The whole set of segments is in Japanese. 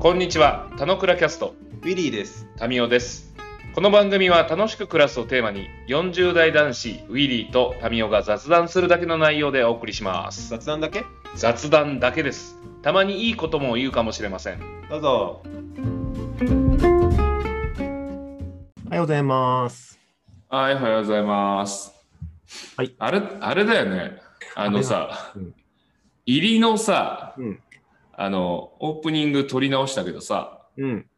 こんにちは、田野倉キャスト、ウィリーです。タミオです。この番組は楽しく暮らすをテーマに、40代男子ウィリーとタミオが雑談するだけの内容でお送りします。雑談だけ？雑談だけです。たまにいいことも言うかもしれません。どうぞ。おはようございます。はい、おはようございます。はい。あれ、あれだよね。あのさ、うん入りのさ、うん。あの、オープニング撮り直したけどさ、うん。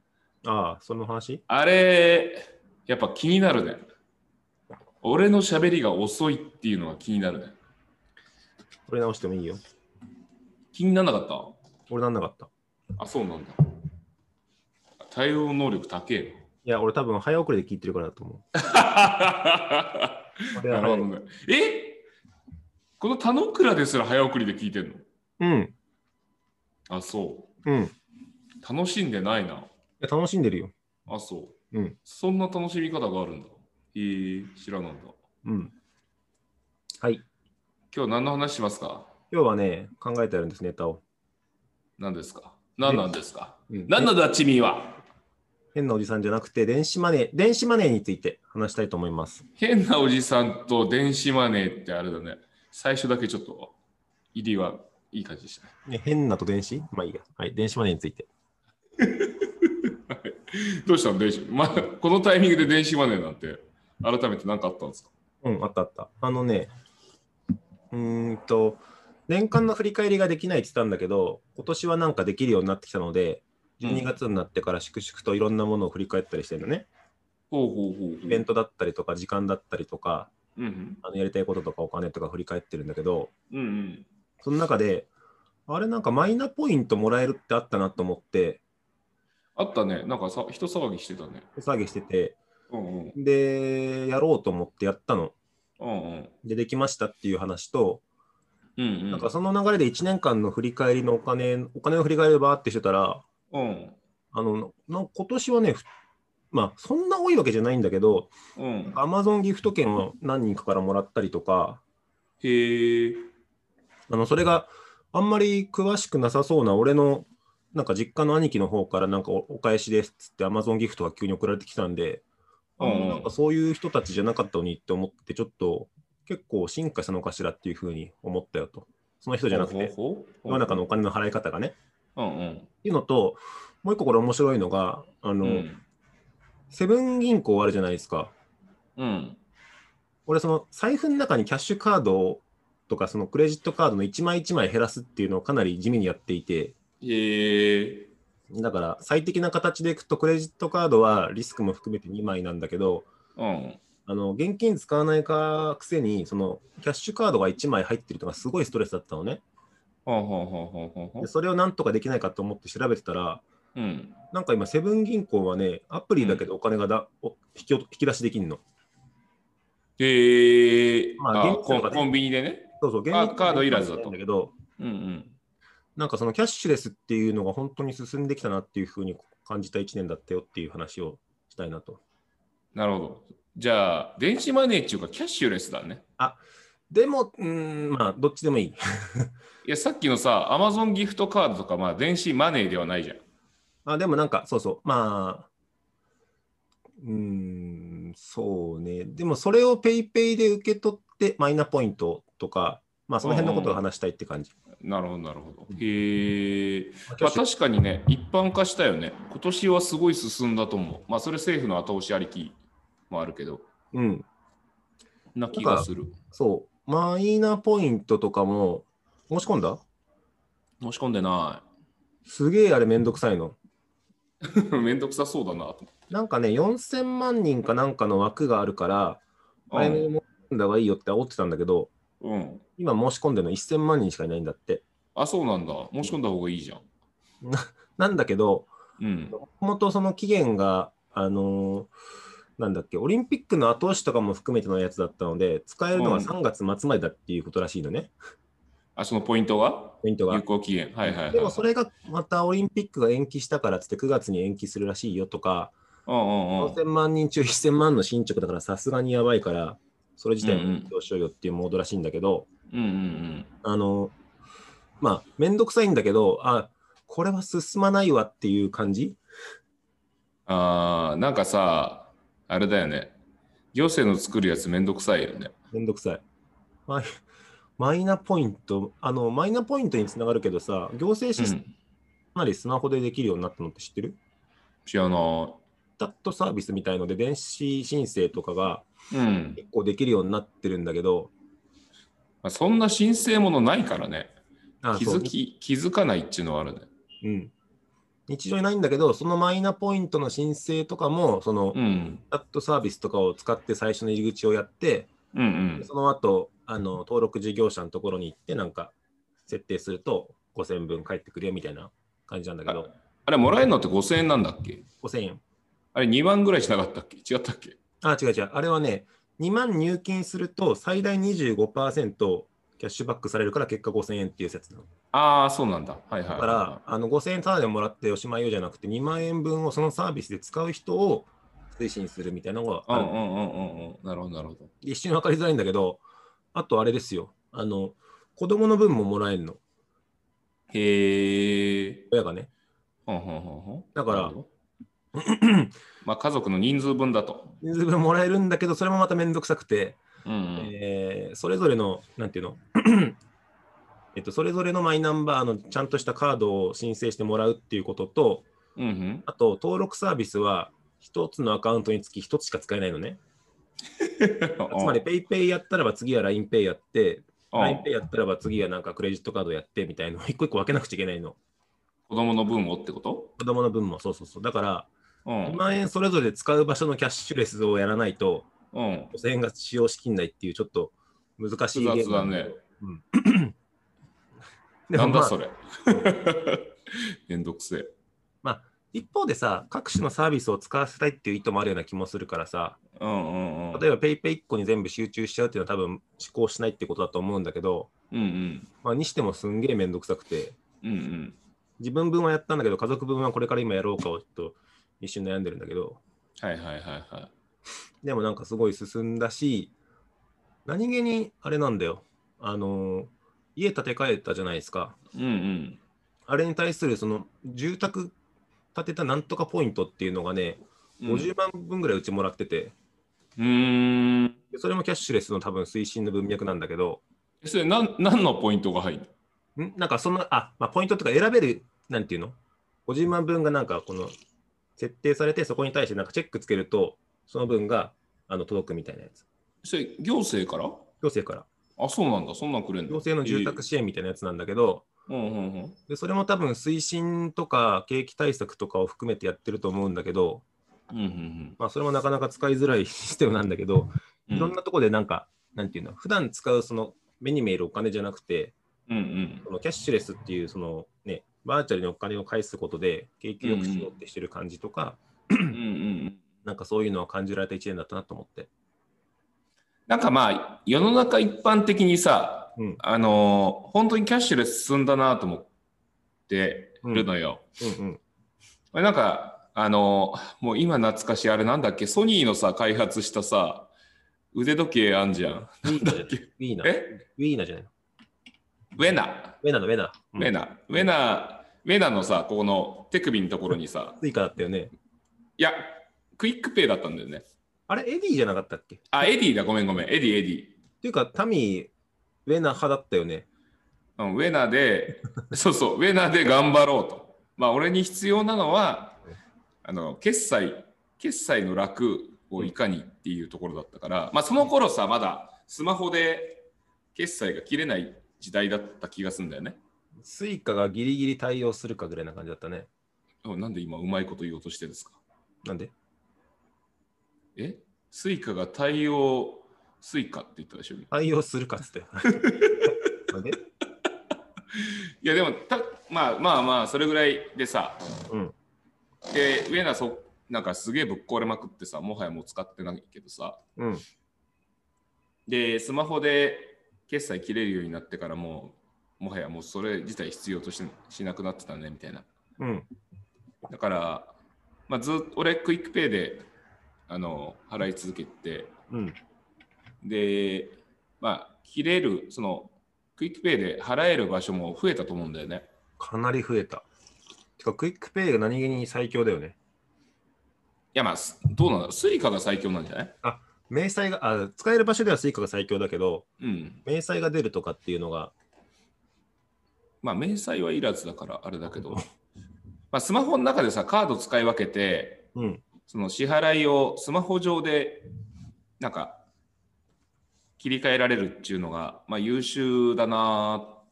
ああ、その話？あれ、やっぱ気になるね。俺の喋りが遅いっていうのが気になるね。これ直してもいいよ。気にならなかった？俺なんなかった。あ、そうなんだ。対応能力高えいや、俺多分早送りで聞いてるからだと思う。なるほどね。え？この田之倉ですら早送りで聞いてんの？うん。いあ、そうん。いう。楽しんでないな。や楽しんでるよ。あ、そう。うん。そんな楽しみ方があるんだ。えー、知らなんだ。うん。はい。今日何の話しますか？今日はね、考えてあるんです、ネタを。何ですか？何なんですか？うん何なんだ、チミは？変なおじさんじゃなくて、電子マネー、電子マネーについて話したいと思います。変なおじさんと電子マネーってあれだね。最初だけちょっと入りはいい感じでしたね。ね、変なと電子？まあいいや。はい。電子マネーについて。どうしたの？電子、ま、このタイミングで電子マネーなんて改めて何かあったんですか？うん、あったあった。あのね、うーんと、年間の振り返りができないって言ったんだけど、今年はなんかできるようになってきたので、12月になってから粛々といろんなものを振り返ったりしてるのね。ほうほうほう。イベントだったりとか、時間だったりとか、うんうん。あのやりたいこととかお金とか振り返ってるんだけど、うんうん。その中で、あれなんかマイナポイントもらえるってあったなと思って、あったね。なんかさ、人騒ぎしてたね。手下げしてて、うんうん。で、やろうと思ってやったの。うんうん。で、できましたっていう話と、うんうん。なんかその流れで1年間の振り返りのお金、お金の振り返りをバーってしてたら、うん。あの、な今年はね、ふまあ、そんな多いわけじゃないんだけど、うん。アマゾンギフト券を何人かからもらったりとか、へえ。あの、それがあんまり詳しくなさそうな俺の、なんか実家の兄貴の方からなんかおお返しですっつってアマゾンギフトが急に送られてきたんで、あうんなんかそういう人たちじゃなかったのにって思って、ちょっと結構進化したのかしらっていうふうに思ったよと。その人じゃなくて、世の中のお金の払い方がね。うんうん。っていうのと、もう一個これ面白いのが、あの、うん。セブン銀行あるじゃないですか。うん。俺、その財布の中にキャッシュカードとか、そのクレジットカードの1枚1枚減らすっていうのをかなり地味にやっていて、へえ。だから最適な形でいくと、クレジットカードはリスクも含めて2枚なんだけど、うん。あの現金使わないかくせに、そのキャッシュカードが1枚入ってるのがすごいストレスだったのね。でそれをなんとかできないかと思って調べてたら、う。うん。なんか今、セブン銀行はね、アプリだけでお金がだ、お引き引き出しできるの。へえ。まあコンビニでね。そうそう、現あカードいらずだとんだけど、うんうん。なんかそのキャッシュレスっていうのが本当に進んできたなっていうふうに感じた1年だったよっていう話をしたいなと。なるほど。じゃあ、電子マネーっていうか、キャッシュレスだね。でも、うーん、まあ、どっちでもいい。いや、さっきのさ、アマゾンギフトカードとか、まあ、電子マネーではないじゃん。あでもなんか、そうそう、まあ、うーん、そうね。でもそれを PayPay で受け取ってマイナポイントとか、まあその辺のことを話したいって感じ。なるほど、なるほど。へえ。まあまあ、確かにね、一般化したよね。今年はすごい進んだと思う。まあ、それ政府の後押しありきもあるけど、うん、な気がする。そう。マイナポイントとかも申し込んだ？申し込んでなすげえあれめんどくさいの。い。めんどくさそうだなと。なんかね、4000万人かなんかの枠があるから、うん早めに申し込んだ方がいいよって煽ってたんだけど、うん。今申し込んでるの1000万人しかいないんだって。あ、そうなんだ。申し込んだ方がいいじゃん。なんだけど、うん。もともとその期限が、あのーなんだっけ、オリンピックの後押しとかも含めてのやつだったので、使えるのはうん3月末までだっていうことらしいのね、あ、そのポイントが？ポイントが有。効期限。はいはいはい。でもそれがまたオリンピックが延期したからっつって9月に延期するらしいよとか、うんうんうん。4000万人中1000万の進捗だからさすがにやばいから、それ自体うんうんもどうしようよっていうモードらしいんだけど、うんうんあの、まあ、めんどくさいんだけど、あ、これは進まないわっていう感じ？あーなんかさ、あれだよね。行政の作るやつめんどくさいよね。めんどくさい。マイマイナポイント、あの、マイナポイントにつながるけどさ、行政システムうん。かなりスマホでできるようになったのって知ってる？知らなチャットサービスみたいので、電子申請とかがい。うん。結構できるようになってるんだけど、まあ、そんな申請ものないからね。気づき、気づかないっていうのはあるね。うん。日常にないんだけど、そのマイナポイントの申請とかも、その、チうん。ャットサービスとかを使って最初の入り口をやって、うんうん。その後、あの登録事業者のところに行って、なんか設定すると5000分返ってくるよみたいな感じなんだけど、あれ、もらえるのって5000円なんだっけ？5000円。あれ、2万ぐらいしなかったっけ？違ったっけ？あ、違う違う。あれはね、2万入金すると最大25%キャッシュバックされるから結果5000円っていう説なの。ああ、そうなんだ。はいはい、はい。だから、あの5000円タダでもらっておしまいよじゃなくて、2万円分をそのサービスで使う人を推進するみたいなのがある。うんうんうんうんうん。なるほど、なるほど。一瞬分かりづらいんだけど、あとあれですよ。あの、子供の分ももらえるの。へえ。親がね。ほんほんほんほんだから まあ、家族の人数分だと。人数分もらえるんだけど、それもまためんどくさくて、うんうん。えーそれぞれの、なんていうの？えっと、それぞれのマイナンバーのちゃんとしたカードを申請してもらうっていうことと、うんうん。あと登録サービスは一つのアカウントにつき一つしか使えないのね。つまり PayPay やったらば次は LINEPay やって、うん LINEPay やったらば次はなんかクレジットカードやってみたいのを一個一個分けなくちゃいけないの。子供の分をってこと？子供の分もそうそうそう。だから、うん2。万円それぞれで使う場所のキャッシュレスをやらないと、うん。5000円が使用しきんないっていうちょっと難しいゲームだね。うんなんだそれ。めんどくせえ。一方でさ、各種のサービスを使わせたいっていう意図もあるような気もするからさ、うんうんうん。例えば PayPay1 個に全部集中しちゃうっていうのは多分思考しないってことだと思うんだけど、うんうん。まあ、にしてもすんげえめんどくさくて、うんうん。自分分はやったんだけど、家族分はこれから今やろうかをちょっと一瞬悩んでるんだけど、はいはいはいはい。でもなんかすごい進んだし、何気にあれなんだよ、あのー家建て替えたじゃないですか。うんうん。あれに対するその住宅建てたなんとかポイントっていうのがね、50万分ぐらいうちもらってて、うーん。でそれもキャッシュレスの多分推進の文脈なんだけど、えそれ何何のポイントが入るの？ん？なんかその、あ、まあ、ポイントとか選べる、なんていうの ?50 万分がなんかこの設定されて、そこに対してなんかチェックつけると、その分があの届くみたいなやつ。それ行政から？行政から。あ、そうなんだ。そんなんくれんの行政の住宅支援みたいなやつなんだけど、えーうんうんうん。でそれも多分推進とか景気対策とかを含めてやってると思うんだけど、うんうんまあ、それもなかなか使いづらいシステムなんだけど、うん。いろんなところでなんか、なんていうの、普段使うその目に見えるお金じゃなくて、うんうん。そのキャッシュレスっていうそのね、バーチャルにお金を返すことで景気よくしようってしてる感じとか、うんうんうん。なんかそういうのを感じられた一年だったなと思って。なんかまあ、世の中一般的にさ、うんあのー本当にキャッシュレス進んだなと思ってるのよ。うんうん。これなんか、あのーもう今懐かしいあれなんだっけ、ソニーのさ、開発したさ、腕時計あんじゃん。ウィーナじゃないけ？ウィーナ。え？ウィーナじゃないの？ウェナ。ウェナのウェナ。うんウェナ。ウェナ、ウェナのさ、ここの手首のところにさ、スイカだったよね。いや、クイックペイだったんだよね。あれ、エディじゃなかったっけ？っあ、エディだ、ごめんごめん。エディ、エディ。ていうか、タミー、ウェナ派だったよね。うん、ウェナで、そうそう、ウェナで頑張ろうと。まあ、俺に必要なのは、あの、決済、決済の楽をいかにっていうところだったから、まあ、その頃さ、まだスマホで決済が切れない時代だった気がするんだよね。スイカがギリギリ対応するかぐらいな感じだったね。あなんで今うまいこと言おうとしてるんですか？なんで？え？スイカが対応、スイカって言ったでしょ？い対応するかっつって。なんで？や、でもた、まあまあまあ、それぐらいでさ、うん。で、ウェナそ、なんかすげえぶっ壊れまくってさ、もはやもう使ってないけどさ、うん。で、スマホで決済切れるようになってからもう、もはやもうそれ自体必要とししなくなってたねみたいな。うん。だから、まあ、ずっと俺、クイックペイであの払い続けて、うん。で、まあ、切れる、その、クイックペイで払える場所も増えたと思うんだよね。かなり増えた。てか、クイックペイが何気に最強だよね。いやまあ、すどうなんだろう。スイカが最強なんじゃない？明細が、あ、使える場所ではスイカが最強だけど、うん。明細が出るとかっていうのが、まあ、明細はいらずだからあれだけど、まあ、スマホの中でさ、カード使い分けて、うん。その支払いをスマホ上で、なんか、切り替えられるっていうのが、まあ、優秀だなっ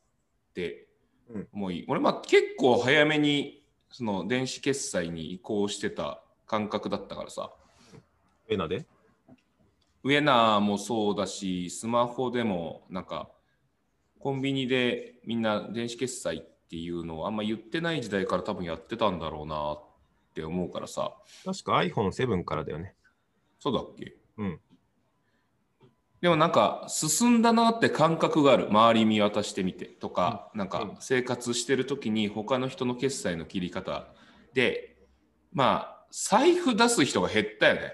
て思い、俺、まあ、結構早めに、その電子決済に移行してた感覚だったからさ、ウェナで？ウェナーもそうだし、スマホでも、なんか、コンビニでみんな電子決済っていうのをあんま言ってない時代から多分やってたんだろうなって思うからさ、確か iPhone7 からだよね。そうだっけ？うん。でもなんか進んだなって感覚がある。周り見渡してみてとか、なんか生活してる時に他の人の決済の切り方でまあ財布出す人が減ったよね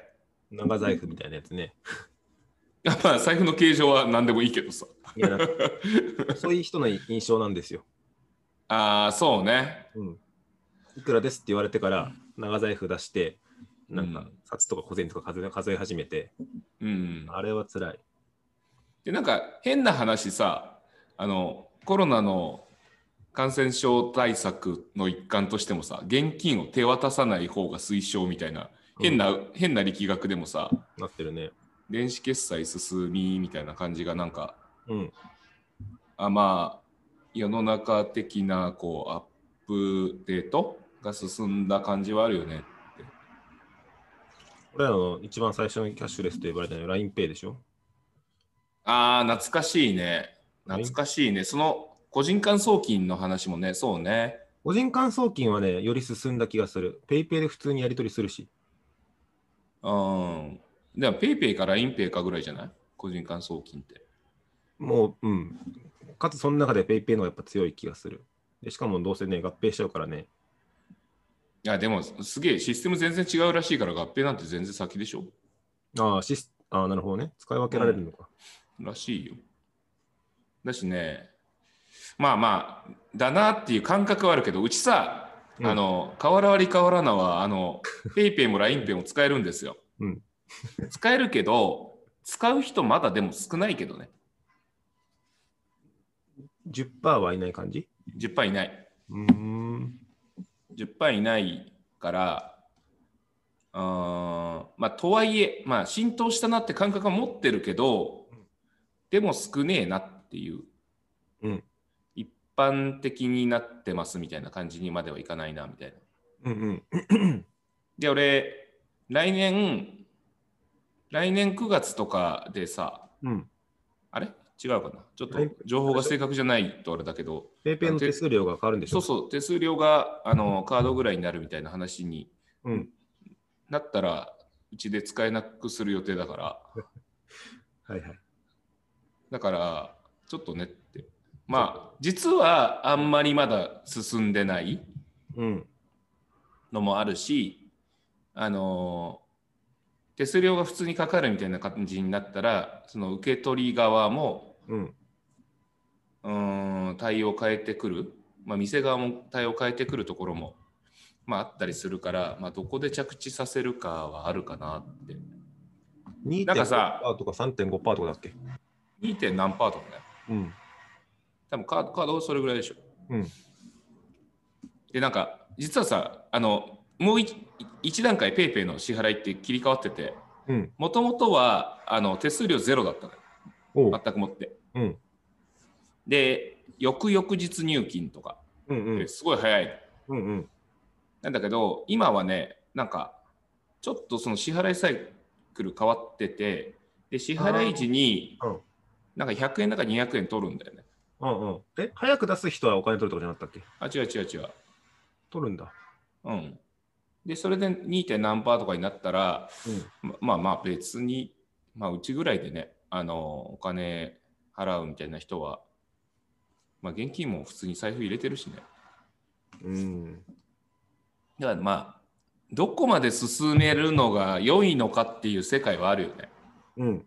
長財布みたいなやつね。やっぱ財布の形状は何でもいいけどさ そういう人の印象なんですよ。ああそうねうん。いくらですって言われてから、長財布出して、なんかうん、札とか小銭とか数え数え始めて、うんあれは辛い。でなんか変な話さあのコロナの感染症対策の一環としてもさ現金を手渡さない方が推奨みたいな変な、変な力学でもさなってるね。電子決済進みみたいな感じがなんかうん。あまあ世の中的なこうアップデートが進んだ感じはあるよね俺らの一番最初のキャッシュレスと呼ばれたのは LINEPay でしょ？ああ懐かしいね懐かしいねその個人間送金の話もねそうね個人間送金はね、より進んだ気がする。PayPay で普通にやり取りするし。うんでも PayPay か LINEPay かぐらいじゃない？個人間送金ってもう、うん。かつその中で PayPay の方がやっぱ強い気がする。でしかもどうせね、合併しちゃうからね。いやでもすげえシステム全然違うらしいから合併なんて全然先でしょ？ああ、シスああ、なるほどね。使い分けられるのか。らしいよ。だしね、まあまあ、だなっていう感覚はあるけど、うちさ、うんあの、変わらわり変わらなは、あの、PayPay も LINEPay も使えるんですよ。うん使えるけど、使う人まだでも少ないけどね。10%はいない感じ？10%いない。うーん。10%いないから、うーんまあ、とはいえ、まあ、浸透したなって感覚は持ってるけど、でも少ねえなっていう、うん一般的になってますみたいな感じにまではいかないなみたいな。うんうん。で、俺、来年、来年9月とかでさ、うん。あれ？違うかな？ちょっと来情報が正確じゃないとあれだけど、PayPay の手数料が変わるんでしょ？そうそう、手数料があのカードぐらいになるみたいな話にうん。なったら、うちで使えなくする予定だから、はいはい。だから、ちょっとねって。まあ、実はあんまりまだ進んでないうん。のもあるし、あの手数料が普通にかかるみたいな感じになったら、その受け取り側も、うん。うーん、対応を変えてくる、まあ、店側も対応を変えてくるところも、まあ、あったりするから、まあ、どこで着地させるかはあるかなって。なんかさ2.5%とか3.5%とかだっけ？2. 点何パーとかね。うん。多分カードカードはそれぐらいでしょ。うん。で、なんか、実はさ、あの、もう一一段階 PayPay の支払いって切り替わってて、うん。もともとはあの手数料ゼロだったのよ。全くもって。うん。で、翌々日入金とか、うんうん。すごい早いの。うんうん。なんだけど、今はね、なんか、ちょっとその支払いサイクル変わってて、で、支払い時になんか100円だか200円取るんだよね。うんうん。え、早く出す人はお金取るとかじゃなかったっけ？あ、違う違う違う。取るんだ。うん。で、それで 2. 点何パーとかになったら、うん。ままあまあ別に、まあうちぐらいでね、あの、お金払うみたいな人は、まあ現金も普通に財布入れてるしね。うん。だからまあ、どこまで進めるのが良いのかっていう世界はあるよね。うん。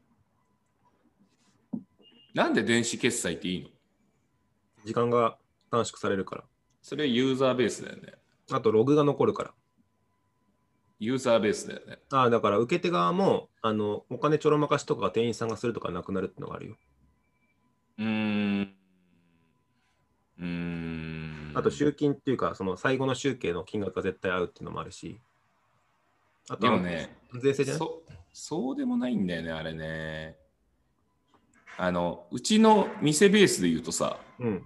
なんで電子決済っていいの？時間が短縮されるから。それはユーザーベースだよね。あとログが残るから。ユーザーベースだよね。ああ、だから受け手側も、あの、お金ちょろまかしとかが店員さんがするとかなくなるってのがあるよ。うーん。うーん。あと集金っていうか、その最後の集計の金額が絶対合うっていうのもあるし。あとはでもね、税制じゃない？そそうでもないんだよね、あれね。あの、うちの店ベースで言うとさ、うん。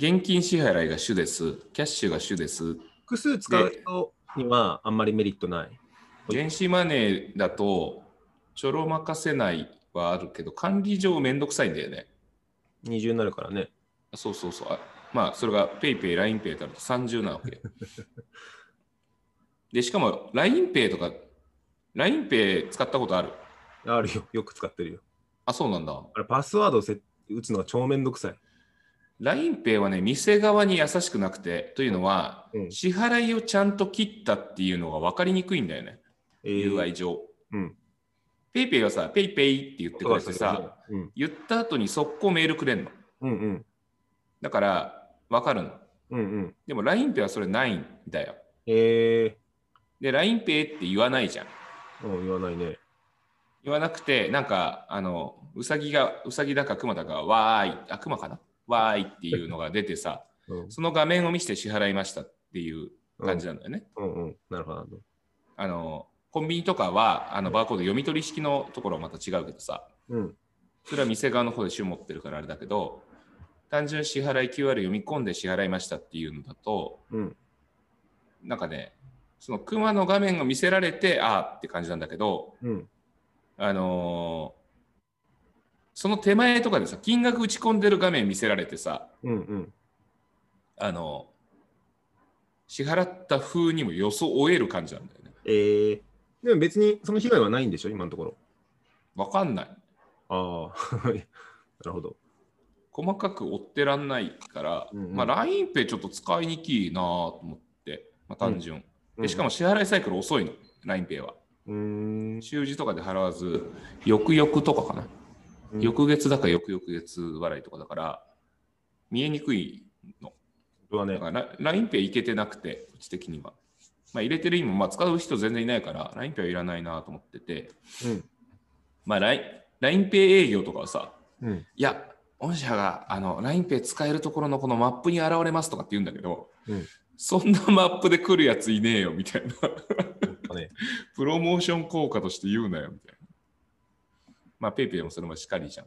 現金支払いが主です、キャッシュが主です、複数使う人にはあんまりメリットない。電子マネーだとちょろまかせないはあるけど、管理上めんどくさいんだよね。二重になるからね。そうそうそう。あまあ、それが PayPay、LINEPay だと30なわけよ。で、しかも LINEPay とか、LINEPay 使ったことある？あるよ。よく使ってるよ。あ、そうなんだ。あれ、パスワードをせ打つのが超めんどくさい。LINEPay はね、店側に優しくなくて、というのは、うん支払いをちゃんと切ったっていうのが分かりにくいんだよね、えー UI 上。うん。PayPay はさ、PayPay って言ってくれてさ、うん。言った後に速攻メールくれんの。うんうん。だから、分かるの。うんうん。でも LINEPay はそれないんだよ。えで、LINEPay って言わないじゃん。ー、うん、言わないね。言わなくて、なんか、あの、うさぎが、うさぎだか熊だか、わーい、あ、熊かなわーいっていうのが出てさ、うん。その画面を見せて支払いましたっていう感じなんだよね。うんうん。なるほど。あの、コンビニとかは、あの、バーコード読み取り式のところはまた違うけどさ、うん。それは店側の方で主持ってるからあれだけど、単純支払い QR 読み込んで支払いましたっていうのだと、うん。なんかね、その熊の画面を見せられて、あーって感じなんだけど、うん。あのーその手前とかでさ、金額打ち込んでる画面見せられてさ、うんうん。あの支払った風にも装える感じなんだよね。えー、でも別にその被害はないんでしょ、今のところ。わかんない。ああ、なるほど。細かく追ってらんないから、うんうんまあ LINEPay ちょっと使いにくいなと思って、まあ、単純、うんで。しかも支払いサイクル遅いの、LINEPay は。うーん。習字とかで払わず、翌々とかかな。うん翌月だか翌々月払いとかだから、見えにくいの。はねだか、ら LINEPay いけてなくて、うち的には。まあ、入れてる意味も、まあ、使う人全然いないから、LINEPay はいらないなと思ってて、うん。まあ、LINE- LINEPay 営業とかはさ、うん。いや、御社があの LINEPay 使えるところのこのマップに現れますとかって言うんだけど、うんそんなマップで来るやついねえよみたいな。ね、プロモーション効果として言うなよみたいな。まあ、PayPay もそれもしっかりじゃん。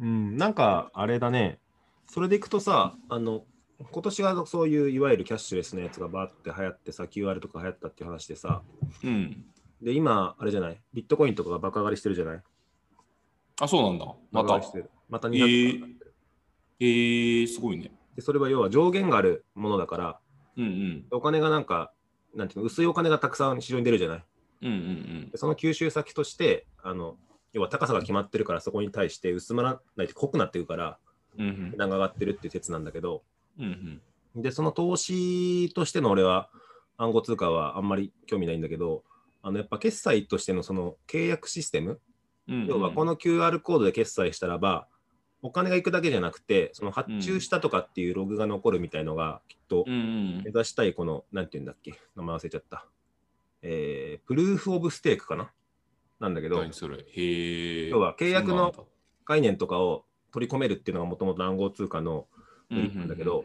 うん、なんかあれだね、それでいくとさ、あの、今年はそういういわゆるキャッシュレスのやつがバーって流行ってさ、QR とか流行ったっていう話でさ、うん。で、今、あれじゃない、ビットコインとかが爆上がりしてるじゃない？あ、そうなんだ。また。また200%えーえー、すごいね。で、それは要は上限があるものだから、うんうん。お金がなんか、なんていうの、薄いお金がたくさん市場に出るじゃない？うんうんでその吸収先として、あの、要は高さが決まってるから、そこに対して薄まらないと濃くなっていくから、うん。うん値段が上がってるっていう説なんだけど、うん。うんで、その投資としての俺は暗号通貨はあんまり興味ないんだけど、あのやっぱ決済としてのその契約システム、うん。要はこの QR コードで決済したらば、お金が行くだけじゃなくて、その発注したとかっていうログが残るみたいのが、きっとうんうん目指したいこの、なんていうんだっけ、名前忘れちゃった。えー、プルーフ・オブ・ステークかな？なんだけど、何それ？へえ。要は契約の概念とかを取り込めるっていうのがもともと暗号通貨のうんメリットなんだけど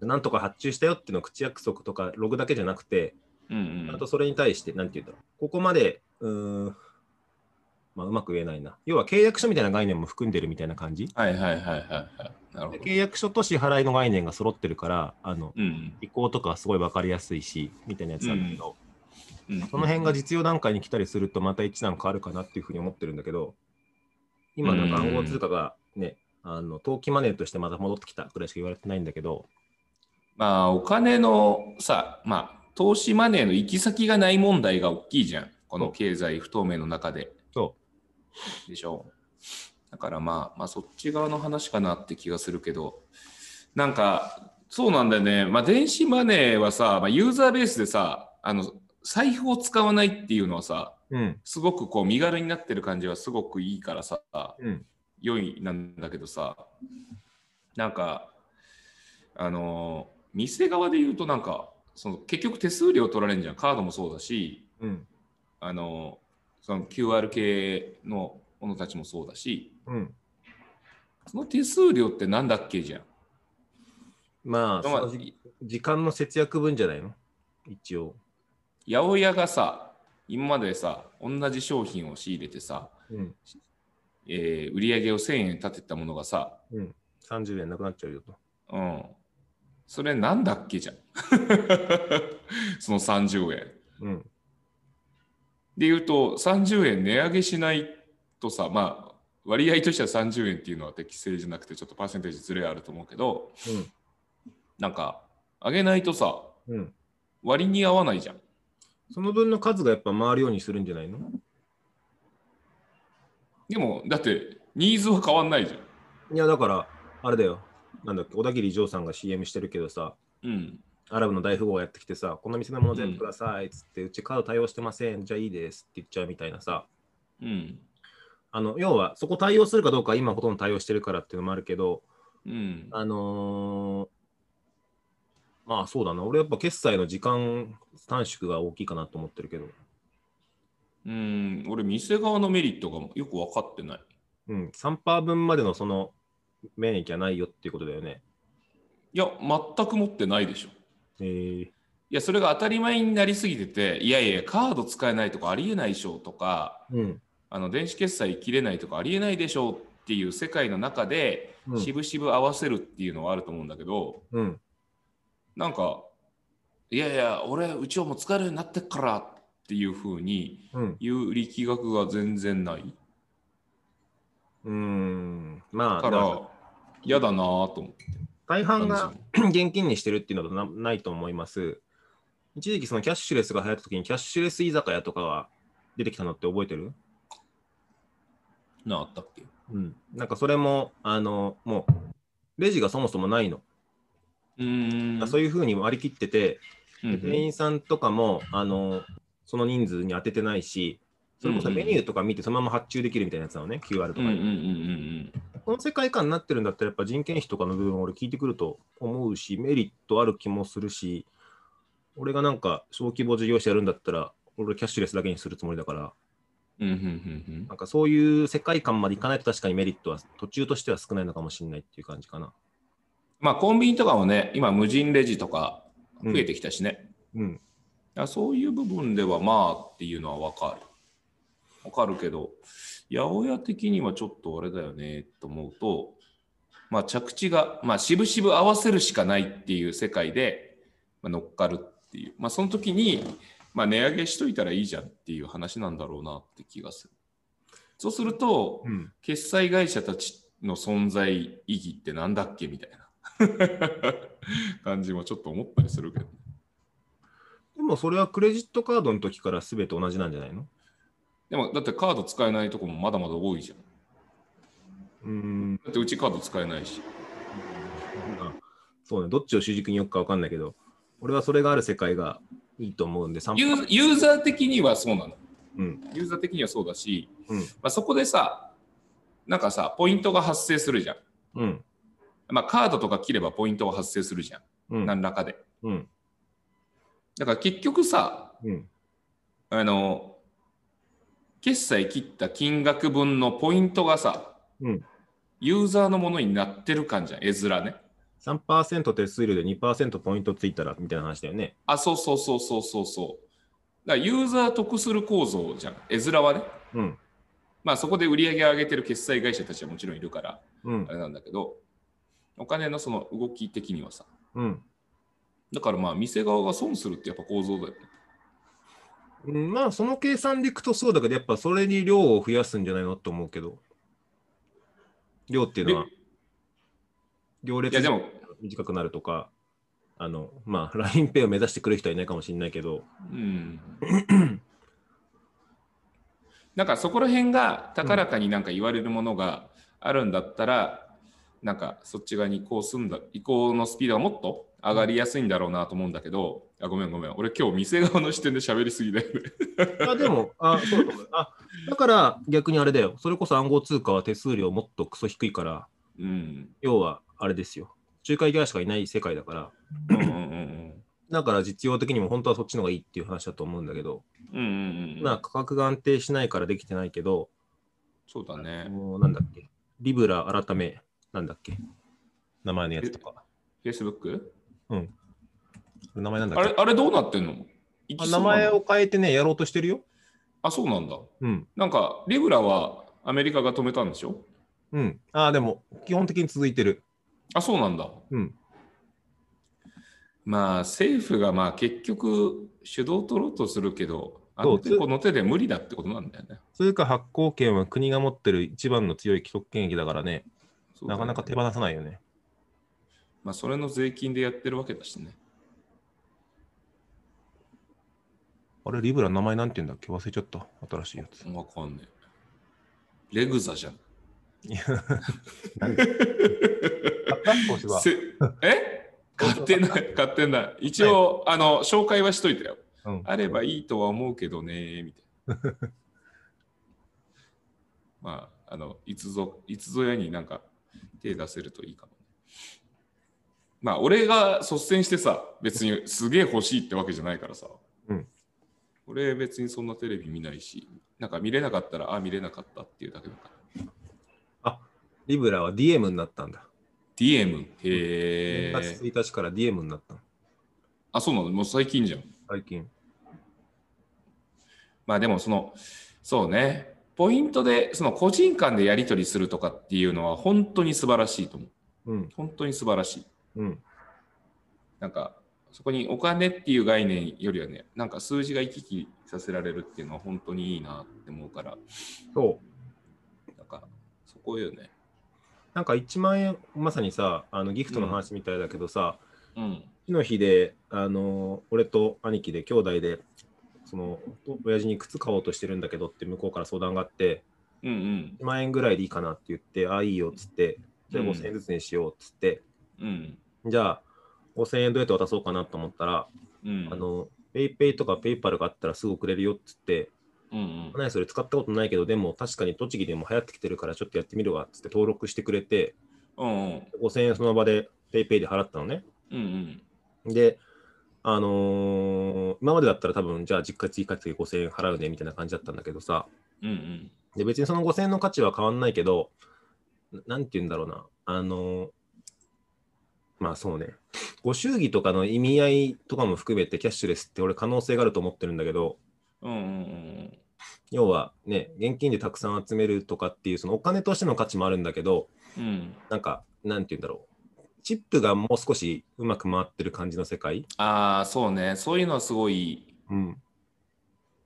なんとか発注したよっていうのを口約束とかログだけじゃなくて、うんうんうんあとそれに対して、なんて言うんだろう、ここまで、うーん、まあ、うまく言えないな。要は契約書みたいな概念も含んでるみたいな感じ。はいはいはいはいはい。なるほど。で契約書と支払いの概念が揃ってるから、あのうん移行とかはすごい分かりやすいし、みたいなやつなんだけど、うん。その辺が実用段階に来たりすると、また一段変わるかなっていうふうに思ってるんだけど、今なんか暗号通貨がね、あの投機マネーとしてまた戻ってきたくらいしか言われてないんだけど、まあ、お金のさ、まあ、投資マネーの行き先がない問題が大きいじゃん。この経済不透明の中で。そでしょだからまあ、まあ、そっち側の話かなって気がするけど、なんか、そうなんだよね。まあ、電子マネーはさ、まあ、ユーザーベースでさ、あの、財布を使わないっていうのはさ、う。うん。すごくこう身軽になってる感じはすごくいいからさ、うん。良いなんだけどさ、なんか、あの、店側で言うとなんか、その結局手数料取られるんじゃん。カードもそうだし、うん。あの、その QR 系のものたちもそうだし、うん。その手数料ってなんだっけじゃん。まあ、まあ時間の節約分じゃないの？一応。八百屋がさ、今までさ、同じ商品を仕入れてさ、うん。えー売り上げを1000円立てたものがさ、うん。30円なくなっちゃうよと。うん。それなんだっけじゃん。その30円。うん。で言うと、30円値上げしないとさ、まあ、割合としては30円っていうのは適正じゃなくて、ちょっとパーセンテージずれあると思うけど、なんか、上げないとさ、うん。うん。割に合わないじゃん。その分の数がやっぱ回るようにするんじゃないの？でも、だって、ニーズは変わんないじゃん。いや、だから、あれだよ。なんだっけ、小田切丈さんが CM してるけどさ、うん。アラブの大富豪がやってきてさ、この店のもの全部くださいっつって、うちカード対応してません、じゃあいいですって言っちゃうみたいなさ、うん。あの要はそこ対応するかどうかは今ほとんど対応してるからっていうのもあるけど、うん。あのーまあそうだな、俺やっぱ決済の時間短縮が大きいかなと思ってるけど、うん。俺、店側のメリットがよく分かってない。うん、3%分までのその免疫はないよっていうことだよね。いや、全く持ってないでしょ。えー、いや、それが当たり前になりすぎてて、いやいや、カード使えないとかありえないでしょとか、うん、あの電子決済切れないとかありえないでしょうっていう世界の中で、うんしぶしぶ合わせるっていうのはあると思うんだけど、うん、なんか、いやいや、俺、うちはもう使えるようになってっからっていうふうにうん、言う力学が全然ない。うーん、まあ、だからら、嫌だなぁと思って。大半が感現金にしてるっていうのはなないと思います。一時期そのキャッシュレスが流行った時にキャッシュレス居酒屋とかが出てきたのって覚えてる？じなあったっけ？うん。なんかそれも、あの、もう、レジがそもそもないの。うーん。そういうふうに割り切ってて、うんうん店員さんとかも、あの、その人数に当ててないし、それこそメニューとか見てそのまま発注できるみたいなやつなのね、QR とかに。うんうんうんうんこの世界観になってるんだったら、やっぱ人件費とかの部分俺聞いてくると思うし、メリットある気もするし、俺がなんか小規模事業者やるんだったら、俺キャッシュレスだけにするつもりだから、うん。うんうんうんなんかそういう世界観までいかないと確かにメリットは途中としては少ないのかもしれないっていう感じかな。まあコンビニとかもね、今無人レジとか増えてきたしね。うん。いやそういう部分ではまあっていうのは分かる。分かるけど、八百屋的にはちょっとあれだよねと思うと、まあ着地が、まあ渋々合わせるしかないっていう世界で、まあ、乗っかるっていう。まあその時に、まあ値上げしといたらいいじゃんっていう話なんだろうなって気がする。そうすると、うん。決済会社たちの存在意義ってなんだっけみたいな 感じもちょっと思ったりするけど。でもそれはクレジットカードの時から全て同じなんじゃないの？でもだってカード使えないとこもまだまだ多いじゃん。うーん。だってうちカード使えないし。あそうね、どっちを主軸に置くか分かんないけど、俺はそれがある世界がいいと思うんで、3ユーユーザー的にはそうなの。うん。ユーザー的にはそうだし、うん。まあ、そこでさ、なんかさ、ポイントが発生するじゃん。うん。まあ、カードとか切ればポイントが発生するじゃん。うん。何らかで。うん。だから結局さ、うん。あの、決済切った金額分のポイントがさ、うん。ユーザーのものになってる感じゃん、絵面ね。3%手数料で2%ポイントついたらみたいな話だよね。あ、そうそうそうそうそうそう。だからユーザー得する構造じゃん、絵面はね。うん。まあそこで売り上げ上げてる決済会社たちはもちろんいるから、うんあ。れなんだけど、お金のその動き的にはさ、うん。だからまあ店側が損するってやっぱ構造だよね。うん、まあ、その計算でいくとそうだけど、やっぱそれに量を増やすんじゃないのと思うけど。量っていうのは、行列いやでも、短くなるとか、あの、まあ、LINEPay を目指してくる人はいないかもしれないけど、うん。なんかそこら辺が高らかになんか言われるものがあるんだったら、なんかそっち側に移行すんだ、移行のスピードがもっと上がりやすいんだろうなと思うんだけど、あごめんごめん、俺今日店側の視点で喋りすぎだよね。あでもあそうだあ、だから逆にあれだよ、それこそ暗号通貨は手数料もっとクソ低いから、うん。要はあれですよ、仲介業者しかいない世界だから、うんうんうんうん。だかだから実用的にも本当はそっちの方がいいっていう話だと思うんだけど、うんうんうん。まあ価格が安定しないからできてないけど、そうだね。もうなんだっけ、リブラ改め、なんだっけ、名前のやつとか。Facebook? うん。名前なんだっけ？あれ、あれどうなってんの？名前を変えてね、やろうとしてるよ。あ、そうなんだ。うん。なんか、リブラはアメリカが止めたんでしょ？うん。ああ、でも、基本的に続いてる。あ、そうなんだ。うん。まあ、政府がまあ結局主導取ろうとするけど、あの手この手で無理だってことなんだよね。それか発行権は国が持ってる一番の強い既得権益だからね、ねなかなか手放さないよね。まあ、それの税金でやってるわけだしね。あれ、リブラ名前なんて言うんだっけ？忘れちゃった。新しいやつ。わかんねえ。レグザじゃん。なんで買った投資は。せえ？買ってない、買ってない。一応、あの、紹介はしといたよ。うん、あればいいとは思うけどね、みたいな。まあ、あの、いつぞ、いつぞやになんか手出せるといいかもね。まあ、俺が率先してさ、別にすげえ欲しいってわけじゃないからさ。うん俺別にそんなテレビ見ないし、なんか見れなかったら、あ、見れなかったっていうだけだから。リブラは DM になったんだ。DM。へ2月え。1日から DM になったのあ、そうなの？もう最近じゃん。最近。まあでもその、そうね、ポイントで、その個人間でやり取りするとかっていうのは本当に素晴らしいと思う。うん。本当に素晴らしい。うん。なんか、そこにお金っていう概念よりはね、なんか数字が行き来させられるっていうのは本当にいいなって思うから、そう。なんか、そこよね。なんか1万円、まさにさ、あのギフトの話みたいだけどさ、うん。日の日で、あの俺と兄貴で兄弟で、その、親父に靴買おうとしてるんだけどって向こうから相談があって、うんうん。1万円ぐらいでいいかなって言って、ああ、いいよっつって、じゃあうん5000円ずつにしようっつって、うん。じゃあ5000円どうやって渡そうかなと思ったら、うん。あの、PayPay とか PayPal があったらすぐ送れるよっつって、うんうん。何それ使ったことないけど、でも確かに栃木でも流行ってきてるからちょっとやってみるわっつって登録してくれて、うんうん。5000円その場で PayPay で払ったのね。うんうん。で、あのー今までだったら多分、じゃあ実家追加付5000円払うねみたいな感じだったんだけどさ、うんうん。で別にその5000円の価値は変わんないけど、ななんて言うんだろうな、あのーまあそうね、ご祝儀とかの意味合いとかも含めてキャッシュレスって俺可能性があると思ってるんだけど、うんうんうん。要はね、現金でたくさん集めるとかっていう、そのお金としての価値もあるんだけど、うん。なんか、なんて言うんだろう、チップがもう少しうまく回ってる感じの世界、ああ、そうね。そういうのはすごいうん、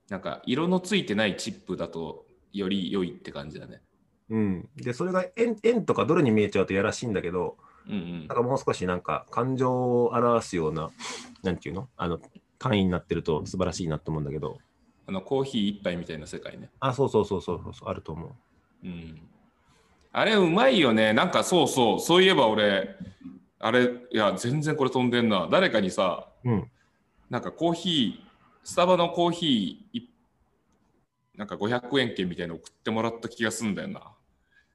なんか色のついてないチップだとより良いって感じだね。うん。で、それが円円とかドルに見えちゃうとやらしいんだけど、うんうんなんかもう少しなんか感情を表すような、なんていうの？あの、単位になってると素晴らしいなと思うんだけど、あのコーヒー一杯みたいな世界ね。あ、そうそうそうそうそう、あると思う。うん。あれうまいよね。なんかそうそう、そういえば俺、あれ、いや、全然これ飛んでんな。誰かにさ、うん。なんかコーヒー、スタバのコーヒーい、なんか500円券みたいなの送ってもらった気がすんだよな。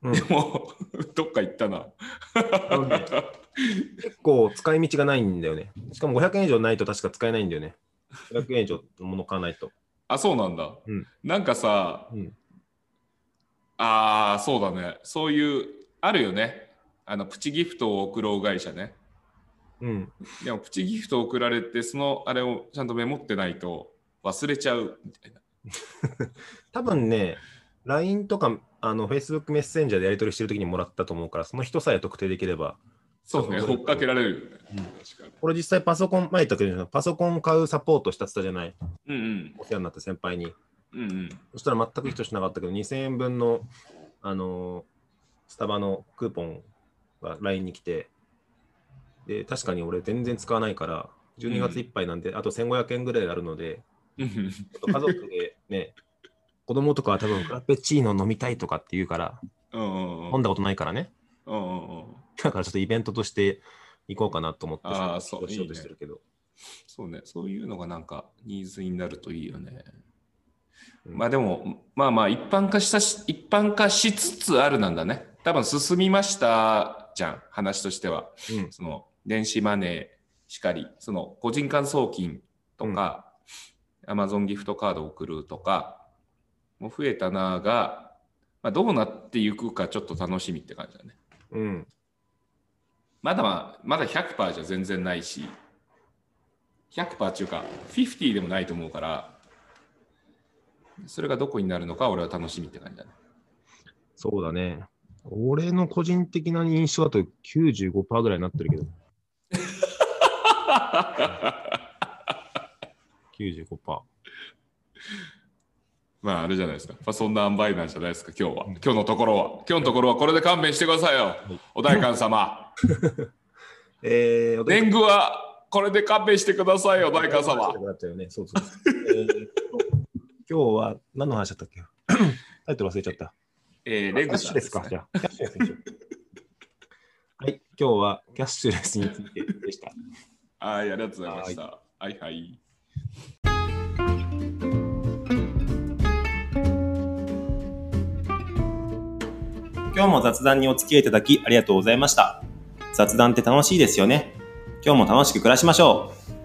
うんでも、どっか行ったな。結構使い道がないんだよね。しかも500円以上ないと確か使えないんだよね。500円以上のもの買わないと。あ、そうなんだ。うんなんかさ、うんああ、そうだね。そういう、あるよね。あの、プチギフトを送ろう会社ね。うん。でも、プチギフト送られて、そのあれをちゃんとメモってないと忘れちゃうみたいな。多分ね、LINE とかあの Facebook メッセンジャーでやり取りしてるときにもらったと思うから、その人さえ特定できれば。そうね、追っかけられるよね。うん。これ実際パソコン、前言ったけど、パソコン買うサポートしたって言ったじゃない？うんうん。お世話になった先輩に。うんうん。そしたら全くヒットしなかったけど、2000円分の、あのースタバのクーポンが LINE に来て、で、確かに俺全然使わないから、12月いっぱいなんで、あと1500円ぐらいあるので、家族でね、子供とかは多分フラペチーノ飲みたいとかって言うから、飲んだことないからね。だからちょっとイベントとして行こうかなと思って、あーそうしようとしてるけど。そうね、そういうのがなんかニーズになるといいよね。うんまあでも、まあまあ一般化したし、一般化しつつあるなんだね。多分進みましたじゃん、話としては。うんその電子マネしかり、その個人間送金とか、アマゾンギフトカードを送るとか、もう増えたなが、まあ、どうなっていくかちょっと楽しみって感じだね。うん。まだまあまだ100%じゃ全然ないし、100%っていうか、50でもないと思うから、それがどこになるのか俺は楽しみって感じだね。そうだね。俺の個人的な印象だと95%ぐらいになってるけど。95%。まああれじゃないですか。まあ、そんな塩梅なんじゃないですか、今日は。今日のところは。今日のところはこれで勘弁してくださいよ。お代官様。えー、お年貢はこれで勘弁してくださいよ、お代官様。今日は何の話だったっけ？タイトル忘れちゃった。えー、レキャッシュレスか。はい、今日はキャッシュレスについてでした。はい、ありがとうございました。はいはい。今日も雑談にお付き合いいただきありがとうございました。雑談って楽しいですよね。今日も楽しく暮らしましょう。